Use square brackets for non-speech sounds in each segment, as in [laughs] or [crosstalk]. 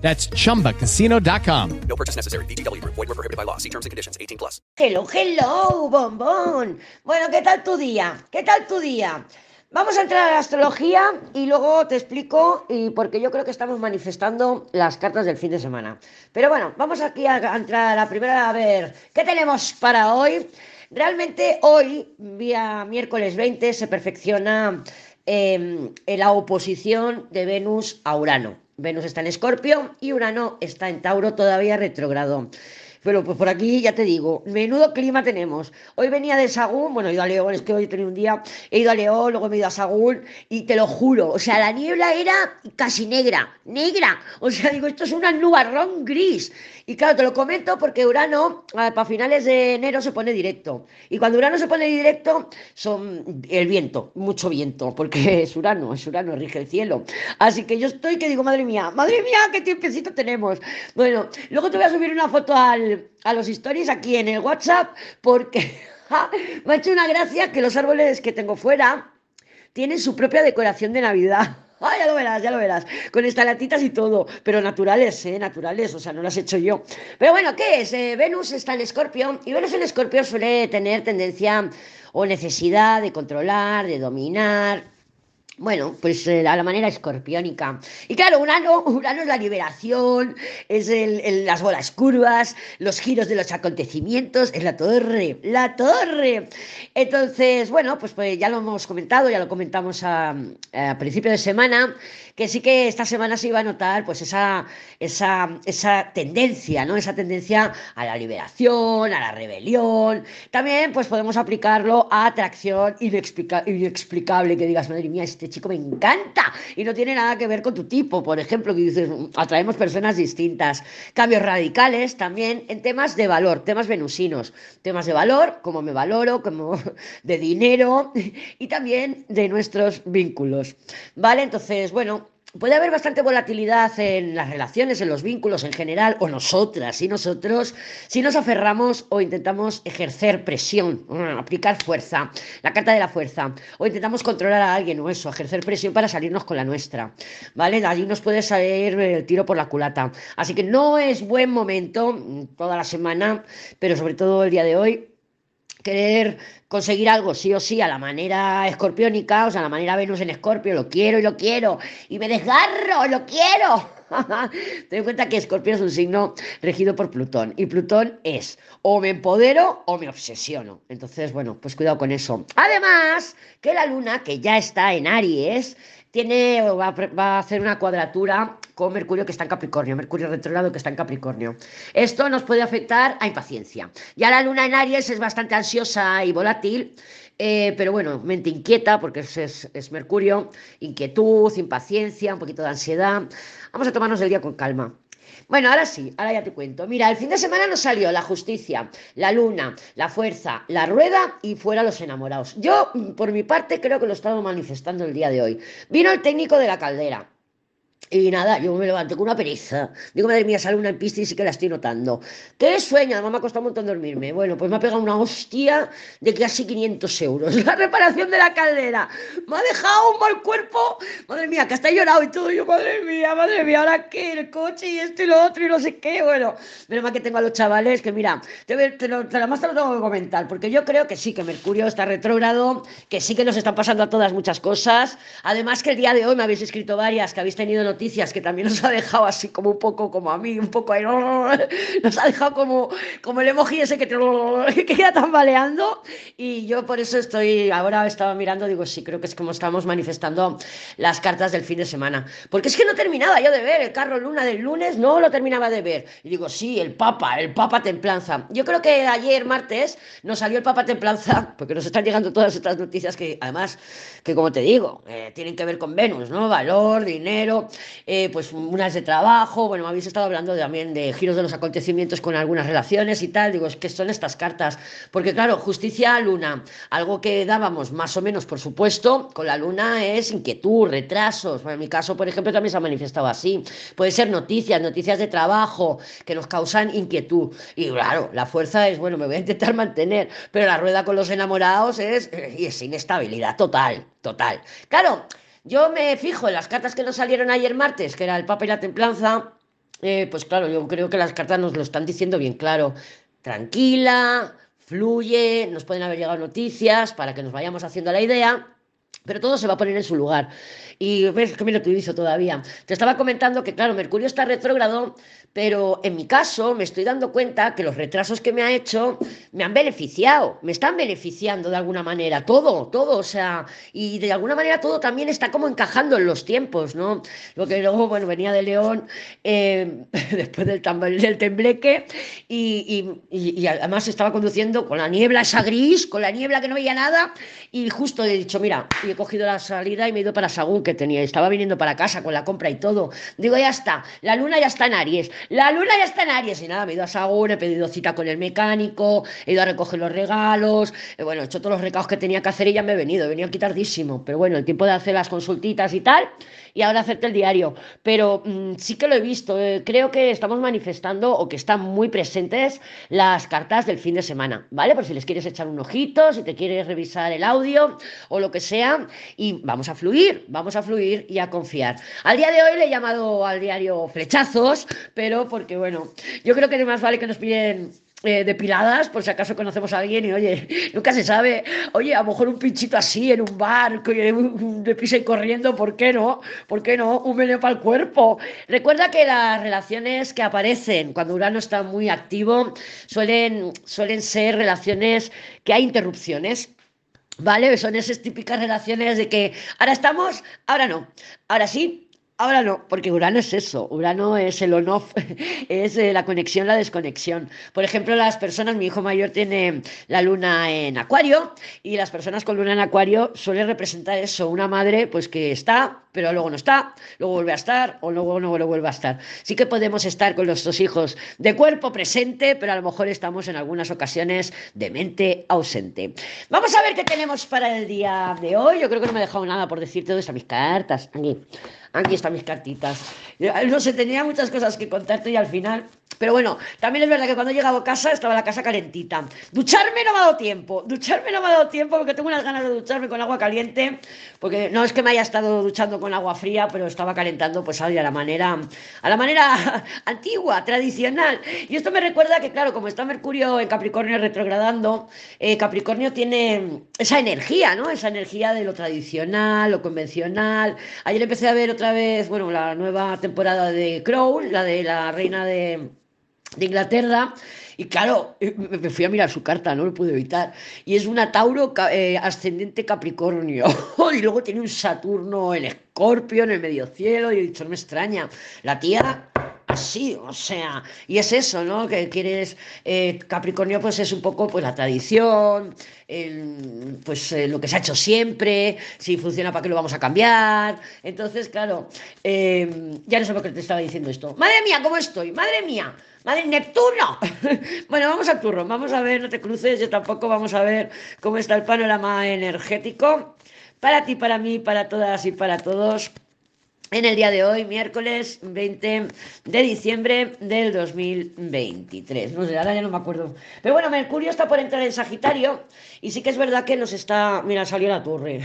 That's chumbacasino.com. No purchase necessary. VGW Group. Void were prohibited by law. See terms and conditions. 18 plus. Hello, hello, bombón. Bueno, ¿qué tal tu día? ¿Qué tal tu día? Vamos a entrar a la astrología y luego te explico, y porque yo creo que estamos manifestando las cartas del fin de semana. Pero bueno, vamos aquí a, a entrar a la primera a ver qué tenemos para hoy. Realmente hoy, día miércoles 20, se perfecciona eh, la oposición de Venus a Urano. Venus está en Escorpio y Urano está en Tauro todavía retrogrado. Pero pues por aquí ya te digo, menudo clima tenemos. Hoy venía de Sagún, bueno, he ido a León, es que hoy he tenido un día, he ido a León, luego he ido a Sagún y te lo juro, o sea, la niebla era casi negra, negra. O sea, digo, esto es una nubarrón gris. Y claro, te lo comento porque Urano ah, para finales de enero se pone directo. Y cuando Urano se pone directo, son el viento, mucho viento, porque [laughs] es Urano, es Urano, rige el cielo. Así que yo estoy que digo, madre mía, madre mía, qué tiempecito tenemos. Bueno, luego te voy a subir una foto al, a los stories aquí en el WhatsApp porque [laughs] me ha hecho una gracia que los árboles que tengo fuera tienen su propia decoración de Navidad. [laughs] Ah, ya lo verás, ya lo verás. Con estalactitas y todo. Pero naturales, ¿eh? Naturales, o sea, no las he hecho yo. Pero bueno, ¿qué es? Eh, Venus está en Escorpio y Venus en Escorpio suele tener tendencia o necesidad de controlar, de dominar. Bueno, pues eh, a la manera escorpiónica. Y claro, Urano, [laughs] Urano es la liberación, es el, las bolas curvas, los giros de los acontecimientos, es la torre, la torre. Entonces, bueno, pues, pues ya lo hemos comentado, ya lo comentamos a, a principio de semana, que sí que esta semana se iba a notar pues esa, esa, esa tendencia, ¿no? Esa tendencia a la liberación, a la rebelión. También pues podemos aplicarlo a atracción inexplica- inexplicable, que digas, madre mía, este chico me encanta y no tiene nada que ver con tu tipo, por ejemplo, que dices, "Mm, atraemos personas distintas. Cambios radicales también en temas de valor, temas venusinos, temas de valor, como me valoro, como [laughs] de dinero y también de nuestros vínculos. ¿Vale? Entonces, bueno, puede haber bastante volatilidad en las relaciones, en los vínculos en general, o nosotras y nosotros, si nos aferramos o intentamos ejercer presión, mm, aplicar fuerza, la carta de la fuerza, o intentamos controlar a alguien o eso, ejercer presión para salirnos con la nuestra, ¿vale? Allí nos puede salir el tiro por la culata. Así que no es buen momento mm, toda la semana, pero sobre todo el día de hoy, querer conseguir algo sí o sí a la manera escorpiónica, o sea, a la manera Venus en Escorpio, lo quiero y lo quiero, y me desgarro, lo quiero. [laughs] Ten en cuenta que Escorpio es un signo regido por Plutón, y Plutón es o me empodero o me obsesiono. Entonces, bueno, pues cuidado con eso. Además, que la luna, que ya está en Aries, tiene, va, a pre- va a hacer una cuadratura con Mercurio que está en Capricornio, Mercurio retrógrado que está en Capricornio. Esto nos puede afectar a impaciencia. Ya la luna en Aries es bastante ansiosa y volátil, eh, pero bueno, mente inquieta, porque es, es- es Mercurio, inquietud, impaciencia, un poquito de ansiedad. Vamos a tomarnos el día con calma. Bueno, ahora sí, ahora ya te cuento. Mira, el fin de semana nos salió la justicia, la luna, la fuerza, la rueda y fuera los enamorados. Yo, mm, por mi parte, creo que lo he estado manifestando el día de hoy. Vino el técnico de la caldera. Y nada, yo me levanté con una pereza. Digo, madre mía, sale una en pista y sí que la estoy notando. ¿Qué sueño? Además me ha costado un montón dormirme. Bueno, pues me ha pegado una hostia de casi 500 euros. [laughs] La reparación de la caldera. Me ha dejado un mal cuerpo. Madre mía, que hasta he llorado y todo. Yo, madre mía, madre mía, ¿ahora qué? El coche y esto y lo otro y no sé qué. Bueno, menos mal que tengo a los chavales que, mira, te, te, lo, te lo- además te lo tengo que comentar. Porque yo creo que sí, que Mercurio está retrógrado, que sí que nos están pasando a todas muchas cosas. Además que el día de hoy me habéis escrito varias que habéis tenido noticias que también nos ha dejado así como un poco como a mí, un poco ahí, [laughs] nos ha dejado como, como el emoji ese que, te, [laughs] que queda tambaleando. Y yo por eso estoy, ahora estaba mirando, digo, sí, creo que es como estamos manifestando las cartas del fin de semana, porque es que no terminaba yo de ver el carro luna del lunes, no lo terminaba de ver, y digo, sí, el Papa, el Papa Templanza, yo creo que ayer martes nos salió el Papa Templanza, [laughs] porque nos están llegando todas estas noticias que además, que como te digo, eh, tienen que ver con Venus, ¿no? Valor, dinero, eh, pues unas de trabajo, bueno, habéis estado hablando también de giros de los acontecimientos con algunas relaciones y tal, digo, es que son estas cartas, porque claro, justicia luna, algo que dábamos más o menos, por supuesto, con la luna es inquietud, retrasos, bueno, en mi caso, por ejemplo, también se ha manifestado así, puede ser noticias, noticias de trabajo que nos causan inquietud, y claro, la fuerza es, bueno, me voy a intentar mantener, pero la rueda con los enamorados es, y es inestabilidad total, total. Claro, yo me fijo en las cartas que nos salieron ayer martes, que era el Papa y la Templanza, eh, pues claro, yo creo que las cartas nos lo están diciendo bien claro. Tranquila, fluye, nos pueden haber llegado noticias para que nos vayamos haciendo la idea, pero todo se va a poner en su lugar. Y ves que me lo utilizo todavía. Te estaba comentando que, claro, Mercurio está retrógrado pero en mi caso me estoy dando cuenta que los retrasos que me ha hecho me han beneficiado, me están beneficiando de alguna manera, todo, todo, o sea, y de alguna manera todo también está como encajando en los tiempos, ¿no? Lo que luego, bueno, venía de León eh, [laughs] después del, del tembleque y, y, y, además estaba conduciendo con la niebla esa gris, con la niebla que no veía nada y justo he dicho, mira, y he cogido la salida y me he ido para Sagún que tenía, estaba viniendo para casa con la compra y todo. Digo, ya está, la luna ya está en Aries la luna ya está en Aries y nada, me he ido a Sagún, he pedido cita con el mecánico, he ido a recoger los regalos, eh, bueno, he hecho todos los recados que tenía que hacer y ya me he venido, he venido aquí tardísimo, pero bueno, el tiempo de hacer las consultitas y tal, y ahora hacerte el diario. Pero mmm, sí que lo he visto, eh, creo que estamos manifestando o que están muy presentes las cartas del fin de semana, ¿vale? Por si les quieres echar un ojito, si te quieres revisar el audio o lo que sea, y vamos a fluir, vamos a fluir y a confiar. Al día de hoy le he llamado al diario flechazos, pero porque bueno, yo creo que más vale que nos piden eh, depiladas, por si acaso conocemos a alguien y oye, [laughs] nunca se sabe, oye, a lo mejor un pinchito así en un bar, de pisa y corriendo, ¿por qué no? ¿Por qué no? Un veneno para el cuerpo. Recuerda que las relaciones que aparecen cuando Urano está muy activo suelen, suelen ser relaciones que hay interrupciones. ¿Vale? Son esas típicas relaciones de que ahora estamos, ahora no, ahora sí, Ahora no, porque Urano es eso, Urano es el on-off, [laughs] es eh, la conexión, la desconexión. Por ejemplo, las personas, mi hijo mayor tiene la luna en Acuario y las personas con luna en Acuario suelen representar eso, una madre pues que está, pero luego no está, luego vuelve a estar o luego no vuelve a estar. Sí que podemos estar con nuestros hijos de cuerpo presente, pero a lo mejor estamos en algunas ocasiones de mente ausente. Vamos a ver qué tenemos para el día de hoy. Yo creo que no me he dejado nada por decirte dónde están mis cartas. Aquí. Aquí están mis cartitas. No sé, tenía muchas cosas que contarte y al final pero bueno, también es verdad que cuando he llegado a casa estaba la casa calentita. Ducharme no me ha dado tiempo. Ducharme no me ha dado tiempo porque tengo unas ganas de ducharme con agua caliente. Porque no es que me haya estado duchando con agua fría, pero estaba calentando pues a la manera, a la manera [laughs] antigua, tradicional. Y esto me recuerda que, claro, como está Mercurio en Capricornio retrogradando, eh, Capricornio tiene esa energía, ¿no? Esa energía de lo tradicional, lo convencional. Ayer empecé a ver otra vez, bueno, la nueva temporada de Crow, la de la reina de de Inglaterra. Y claro, me fui a mirar su carta, no lo pude evitar. Y es una Tauro eh, ascendente Capricornio. [laughs] y luego tiene un Saturno en Escorpio, en el medio cielo. Y he dicho, no me extraña. La tía así, o sea, y es eso, ¿no? Que quieres, eh, Capricornio pues es un poco pues la tradición, pues lo que se ha hecho siempre, si funciona para qué lo vamos a cambiar, entonces claro, ya no sé por qué te estaba diciendo esto, madre mía, ¿cómo estoy? Madre mía, Madre Neptuno. [laughs] bueno, vamos al turno. Vamos a ver, no te cruces, yo tampoco. Vamos a ver cómo está el panorama energético para ti, para mí, para todas y para todos. En el día de hoy, miércoles 20 de diciembre del 2023. No sé, ahora ya no me acuerdo. Pero bueno, Mercurio está por entrar en Sagitario y sí que es verdad que nos está. Mira, salió la torre.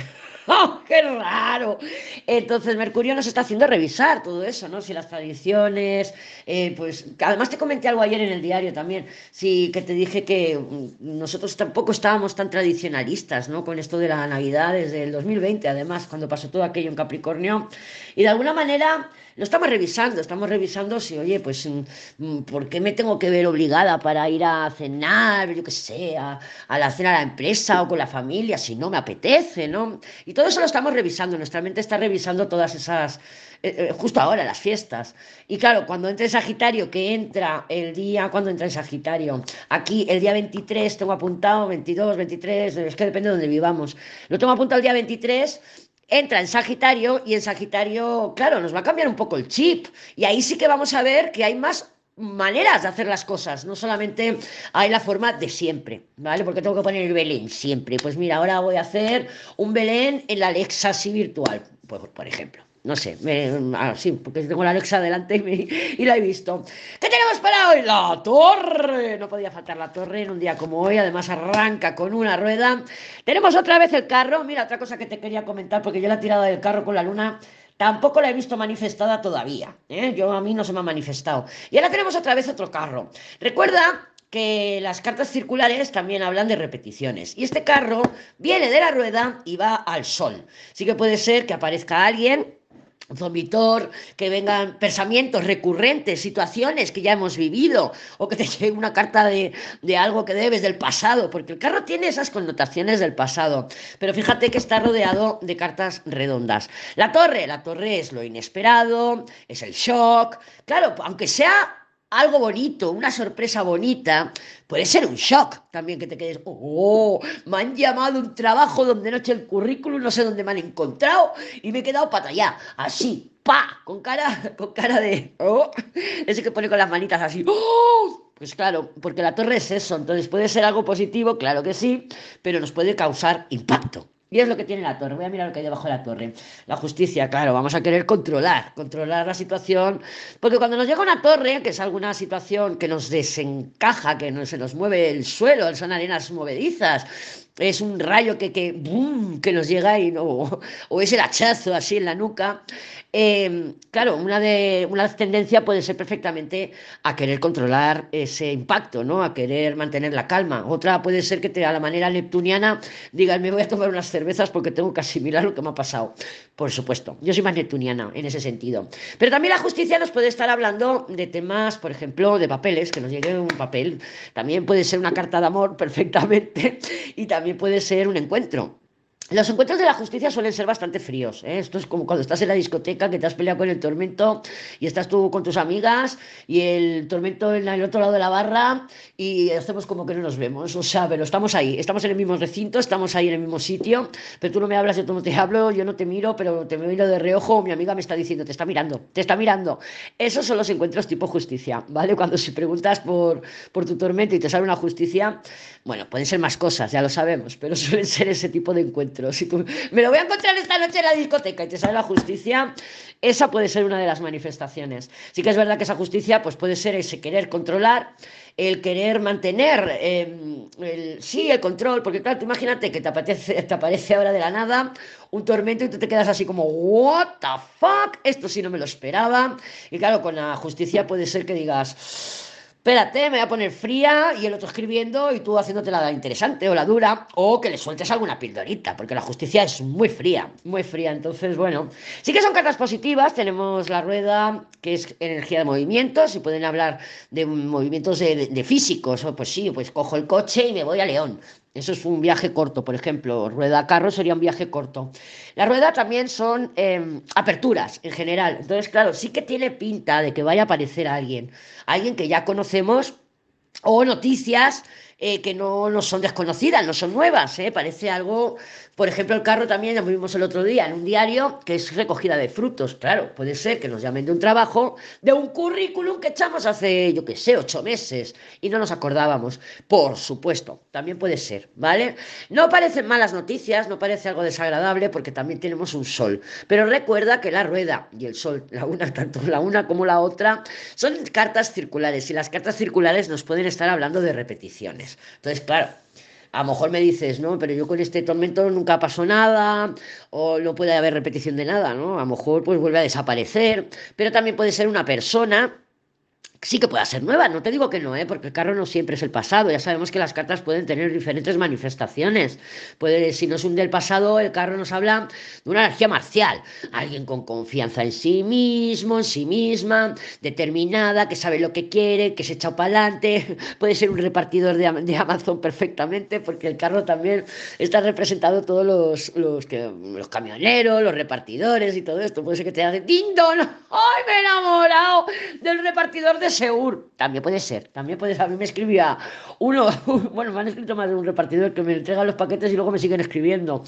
[laughs] ¡Oh, qué raro! Entonces, Mercurio nos está haciendo revisar todo eso, ¿no? Si las tradiciones, eh, pues, además te comenté algo ayer en el diario también, sí, que te dije que mm, nosotros tampoco estábamos tan tradicionalistas, ¿no? Con esto de la Navidad desde el 2020, además, cuando pasó todo aquello en Capricornio, y de alguna manera lo estamos revisando, estamos revisando si, oye, pues, mm, mm, ¿por qué me tengo que ver obligada para ir a cenar, yo qué sé, a, la cena a la empresa o con la familia, si no me apetece, ¿no? Y todo eso lo estamos revisando, nuestra mente está revisando todas esas, eh, eh, justo ahora, las fiestas. Y claro, cuando entra en Sagitario, que entra el día, cuando entra en Sagitario? Aquí, el día 23, tengo apuntado, 22, 23, es que depende de donde vivamos. Lo tengo apuntado el día 23 entra en Sagitario y en Sagitario, claro, nos va a cambiar un poco el chip. Y ahí sí que vamos a ver que hay más maneras de hacer las cosas, no solamente hay la forma de siempre, ¿vale? Porque tengo que poner el Belén siempre. Pues mira, ahora voy a hacer un Belén en la Alexa así virtual, por, por ejemplo. No sé, me, ah, sí, porque tengo la Alexa delante y, la he visto. ¿Qué La torre. No podía faltar la torre en un día como hoy. Además arranca con una rueda. Tenemos otra vez el carro. Mira, otra cosa que te quería comentar, porque yo la he tirado del carro con la luna Tampoco la he visto manifestada todavía. ¿eh? Yo a mí no se me ha manifestado. Y ahora tenemos otra vez otro carro. Recuerda que las cartas circulares también hablan de repeticiones. Y este carro viene de la rueda y va al sol. Sí que puede ser que aparezca alguien vomitor, que vengan pensamientos recurrentes, situaciones que ya hemos vivido, o que te [laughs] llegue una carta de, de, algo que debes del pasado, porque el carro tiene esas connotaciones del pasado. Pero fíjate que está rodeado de cartas redondas. La torre, la torre es lo inesperado, es el shock. Claro, aunque sea algo bonito, una sorpresa bonita, puede ser un shock también que te quedes, oh, me han llamado un trabajo donde no he el currículum, no sé dónde me han encontrado y me he quedado para allá, así, pa, con cara, con cara de, oh, ese que pone con las manitas así, oh, pues claro, porque la torre es eso, entonces puede ser algo positivo, claro que sí, pero nos puede causar impacto. Y es lo que tiene la torre. Voy a mirar lo que hay debajo de la torre. La justicia, claro, vamos a querer controlar, controlar la situación. Porque cuando nos llega una torre, que es alguna situación que nos desencaja, que no, se nos mueve el suelo, son arenas movedizas, es un rayo que, que, que nos llega y no, o es el hachazo así en la nuca, Em, claro, una, de, una tendencia puede ser perfectamente a querer controlar ese impacto, ¿no? A querer mantener la calma. Otra puede ser que te, a la manera neptuniana digas, me voy a tomar unas cervezas porque tengo que asimilar lo que me ha pasado. Por supuesto, yo soy más neptuniana en ese sentido. Pero también la justicia nos puede estar hablando de temas, por ejemplo, de papeles, que nos llegue un papel. También puede ser una carta de amor [laughs] perfectamente y también puede ser un encuentro. Los encuentros de la justicia suelen ser bastante fríos. ¿eh? Esto es como cuando estás en la discoteca que te has peleado con el tormento y estás tú con tus amigas y el tormento en el otro lado de la barra y hacemos como que no nos vemos. O sea, pero estamos ahí, estamos en el mismo recinto, estamos ahí en el mismo sitio, pero tú no me hablas, yo no te hablo, yo no te miro, pero te miro de reojo, mi amiga me está diciendo, te está mirando, te está mirando. Esos son los encuentros tipo justicia, ¿vale? Cuando si preguntas por, por tu tormento y te sale una justicia, bueno, pueden ser más cosas, ya lo sabemos, pero [laughs] suelen ser ese tipo de encuentros. Tú me lo voy a encontrar esta noche en la discoteca y te sale la justicia, esa puede ser una de las manifestaciones. Sí que es verdad que esa justicia pues puede ser ese querer controlar, el querer mantener, em, el, sí, el control, porque claro, tú imagínate que te aparece ahora de la nada un tormento y tú te quedas así como, what the fuck, esto sí no me lo esperaba. Y claro, con la justicia puede ser que digas espérate, me voy a poner fría y el otro escribiendo y tú haciéndote la interesante o la dura, o que le sueltes alguna pildorita, porque la justicia es muy fría, muy fría. Entonces, bueno, sí que son cartas positivas. Tenemos la rueda, que es energía de movimientos, y pueden hablar de movimientos de, de físicos, o pues sí, pues cojo el coche y me voy a León. Eso es un viaje corto, por ejemplo, rueda-carro sería un viaje corto. La rueda también son em, aperturas en general. Entonces, claro, sí que tiene pinta de que vaya a aparecer alguien, alguien que ya conocemos o noticias eh, que no, no, son desconocidas, no son nuevas, ¿eh? parece algo, por ejemplo, el carro también, lo vimos el otro día en un diario, que es recogida de frutos, claro, puede ser que nos llamen de un trabajo, de un currículum que echamos hace, yo qué sé, ocho meses y no nos acordábamos, por supuesto, también puede ser, ¿vale? No parecen malas noticias, no parece algo desagradable porque también tenemos un sol, pero recuerda que la rueda y el sol, la una, tanto la una como la otra, son cartas circulares y las cartas circulares nos pueden estar hablando de repeticiones. Entonces, claro, a lo mejor me dices, no, pero yo con este tormento nunca pasó nada, o no puede haber repetición de nada, ¿no? A lo mejor pues vuelve a desaparecer, pero también puede ser una persona sí que pueda ser nueva, no te digo que no, ¿eh? porque el carro no siempre es el pasado, ya sabemos que las cartas pueden tener diferentes manifestaciones, puede, si no es un del pasado, el carro nos habla de una energía marcial, alguien con confianza en sí mismo, en sí misma, determinada, que sabe lo que quiere, que se echa para adelante, [laughs] puede ser un repartidor de, de, Amazon perfectamente, porque el carro también está representado todos los, los, que, los camioneros, los repartidores y todo esto, puede ser que te haga ¡Dindon! [laughs] ¡Ay, me he enamorado del repartidor de Segur. También puede ser, también puede ser. A mí me escribía uno, [laughs] bueno, me han escrito más de un repartidor que me entrega los paquetes y luego me siguen escribiendo.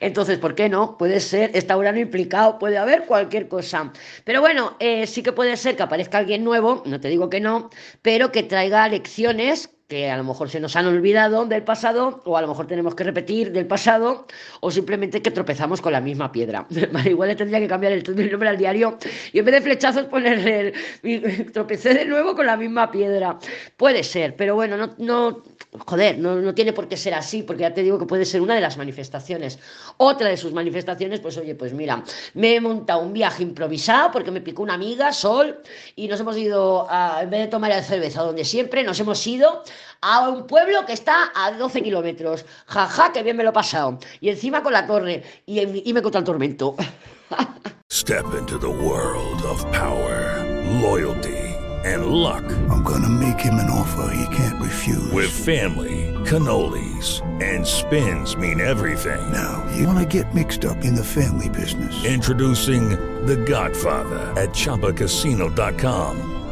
Entonces, ¿por qué no? Puede ser, está Urano implicado, puede haber cualquier cosa. Pero bueno, eh, sí que puede ser que aparezca alguien nuevo, no te digo que no, pero que traiga lecciones que a lo mejor se nos han olvidado del pasado, o a lo mejor tenemos que repetir del pasado, o simplemente que tropezamos con la misma piedra. [laughs] igual le tendría que cambiar el, nombre al diario y en vez de flechazos ponerle el, [laughs] tropecé de nuevo con la misma piedra. Puede ser, pero bueno, no, no joder, no, no, tiene por qué ser así, porque ya te digo que puede ser una de las manifestaciones. Otra de sus manifestaciones, pues oye, pues mira, me he montado un viaje improvisado porque me picó una amiga, Sol, y nos hemos ido, a, en vez de tomar la cerveza donde siempre, nos hemos ido a un pueblo que está a 12 kilómetros. Jaja, que bien me lo he pasado. Y encima con la torre. Y, y me contra el tormento. [laughs] Step into the world of power, loyalty, and luck. I'm gonna make him an offer he can't refuse. With family, cannolis, and spins mean everything. Now, you wanna get mixed up in the family business. Introducing The Godfather at Choppacasino.com.